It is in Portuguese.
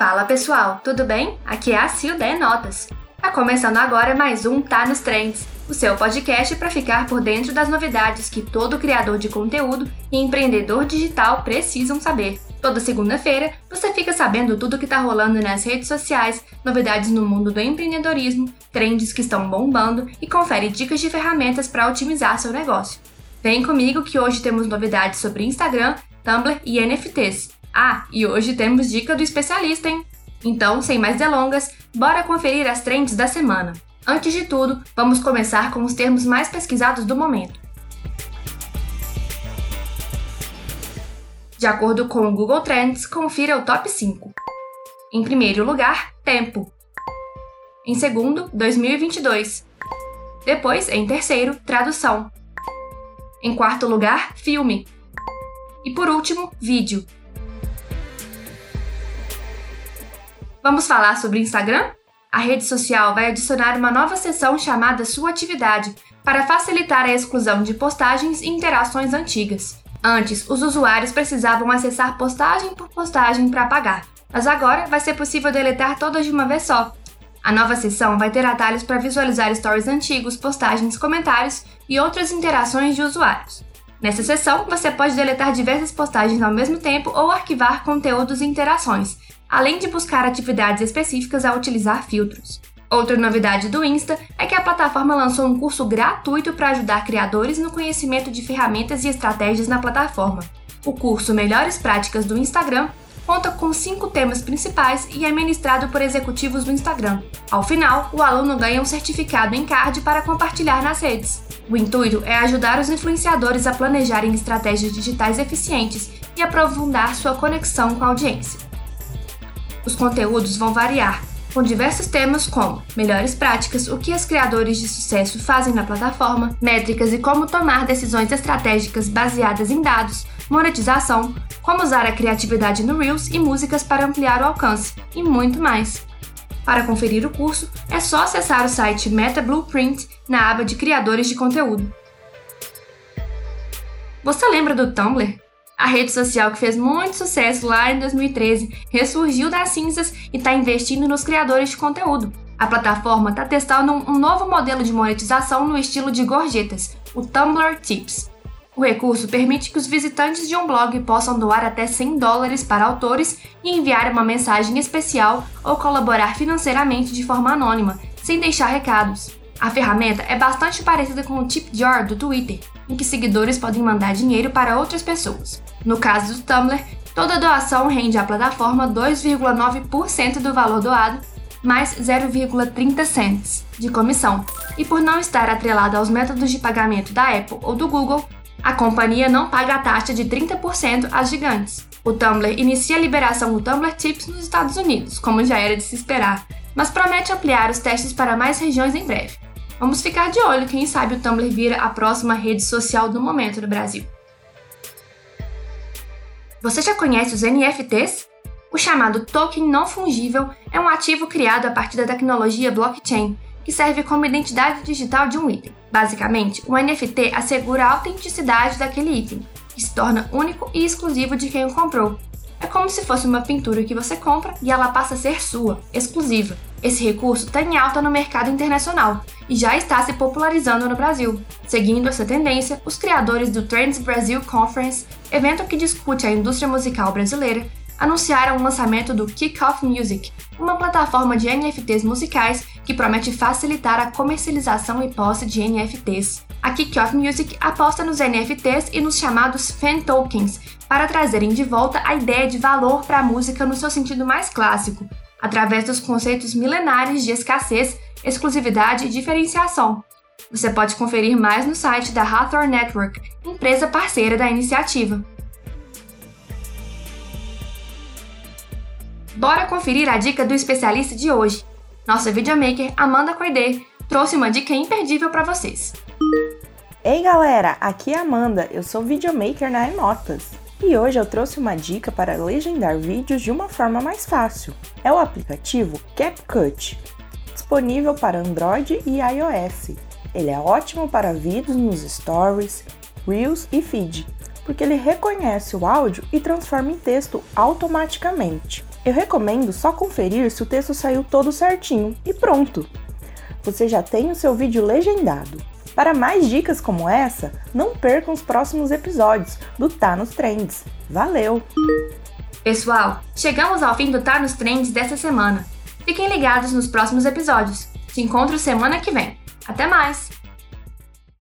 Fala pessoal, tudo bem? Aqui é a Sil da Notas. Tá começando agora mais um Tá nos Trends, o seu podcast para ficar por dentro das novidades que todo criador de conteúdo e empreendedor digital precisam saber. Toda segunda-feira você fica sabendo tudo que tá rolando nas redes sociais, novidades no mundo do empreendedorismo, trends que estão bombando e confere dicas de ferramentas para otimizar seu negócio. Vem comigo que hoje temos novidades sobre Instagram, Tumblr e NFTs. Ah, e hoje temos dica do especialista, hein? Então, sem mais delongas, bora conferir as trends da semana. Antes de tudo, vamos começar com os termos mais pesquisados do momento. De acordo com o Google Trends, confira o top 5. Em primeiro lugar, tempo. Em segundo, 2022. Depois, em terceiro, tradução. Em quarto lugar, filme. E por último, vídeo. Vamos falar sobre Instagram? A rede social vai adicionar uma nova seção chamada Sua Atividade para facilitar a exclusão de postagens e interações antigas. Antes, os usuários precisavam acessar postagem por postagem para pagar, mas agora vai ser possível deletar todas de uma vez só. A nova seção vai ter atalhos para visualizar stories antigos, postagens, comentários e outras interações de usuários. Nessa seção, você pode deletar diversas postagens ao mesmo tempo ou arquivar conteúdos e interações, além de buscar atividades específicas a utilizar filtros. Outra novidade do Insta é que a plataforma lançou um curso gratuito para ajudar criadores no conhecimento de ferramentas e estratégias na plataforma. O curso Melhores Práticas do Instagram conta com cinco temas principais e é ministrado por executivos do Instagram. Ao final, o aluno ganha um certificado em card para compartilhar nas redes. O intuito é ajudar os influenciadores a planejarem estratégias digitais eficientes e aprofundar sua conexão com a audiência. Os conteúdos vão variar, com diversos temas como melhores práticas, o que os criadores de sucesso fazem na plataforma, métricas e como tomar decisões estratégicas baseadas em dados, monetização, como usar a criatividade no Reels e músicas para ampliar o alcance, e muito mais. Para conferir o curso, é só acessar o site Meta Blueprint na aba de Criadores de Conteúdo. Você lembra do Tumblr? A rede social que fez muito sucesso lá em 2013 ressurgiu das cinzas e está investindo nos criadores de conteúdo. A plataforma está testando um novo modelo de monetização no estilo de gorjetas, o Tumblr Tips. O recurso permite que os visitantes de um blog possam doar até 100 dólares para autores e enviar uma mensagem especial ou colaborar financeiramente de forma anônima, sem deixar recados. A ferramenta é bastante parecida com o TipJar do Twitter, em que seguidores podem mandar dinheiro para outras pessoas. No caso do Tumblr, toda doação rende à plataforma 2,9% do valor doado, mais 0,30 cents de comissão. E por não estar atrelado aos métodos de pagamento da Apple ou do Google, a companhia não paga a taxa de 30% às gigantes. O Tumblr inicia a liberação do Tumblr Tips nos Estados Unidos, como já era de se esperar, mas promete ampliar os testes para mais regiões em breve. Vamos ficar de olho, quem sabe o Tumblr vira a próxima rede social do momento no Brasil. Você já conhece os NFTs? O chamado token não fungível é um ativo criado a partir da tecnologia blockchain que serve como identidade digital de um item. Basicamente, o NFT assegura a autenticidade daquele item, que se torna único e exclusivo de quem o comprou. É como se fosse uma pintura que você compra e ela passa a ser sua, exclusiva. Esse recurso está em alta no mercado internacional e já está se popularizando no Brasil. Seguindo essa tendência, os criadores do Trends Brasil Conference, evento que discute a indústria musical brasileira, anunciaram o lançamento do Kickoff Music, uma plataforma de NFTs musicais que promete facilitar a comercialização e posse de NFTs. A Kickoff Music aposta nos NFTs e nos chamados fan tokens para trazerem de volta a ideia de valor para a música no seu sentido mais clássico, através dos conceitos milenares de escassez, exclusividade e diferenciação. Você pode conferir mais no site da Hathor Network, empresa parceira da iniciativa. Bora conferir a dica do especialista de hoje. Nossa videomaker Amanda Coide trouxe uma dica imperdível para vocês. Ei galera, aqui é Amanda, eu sou videomaker na Emotas. E hoje eu trouxe uma dica para legendar vídeos de uma forma mais fácil. É o aplicativo CapCut, disponível para Android e iOS. Ele é ótimo para vídeos nos stories, reels e feed, porque ele reconhece o áudio e transforma em texto automaticamente. Eu recomendo só conferir se o texto saiu todo certinho e pronto! Você já tem o seu vídeo legendado. Para mais dicas como essa, não percam os próximos episódios do Tá nos Trends. Valeu! Pessoal, chegamos ao fim do Tá nos Trends dessa semana. Fiquem ligados nos próximos episódios. Te encontro semana que vem. Até mais!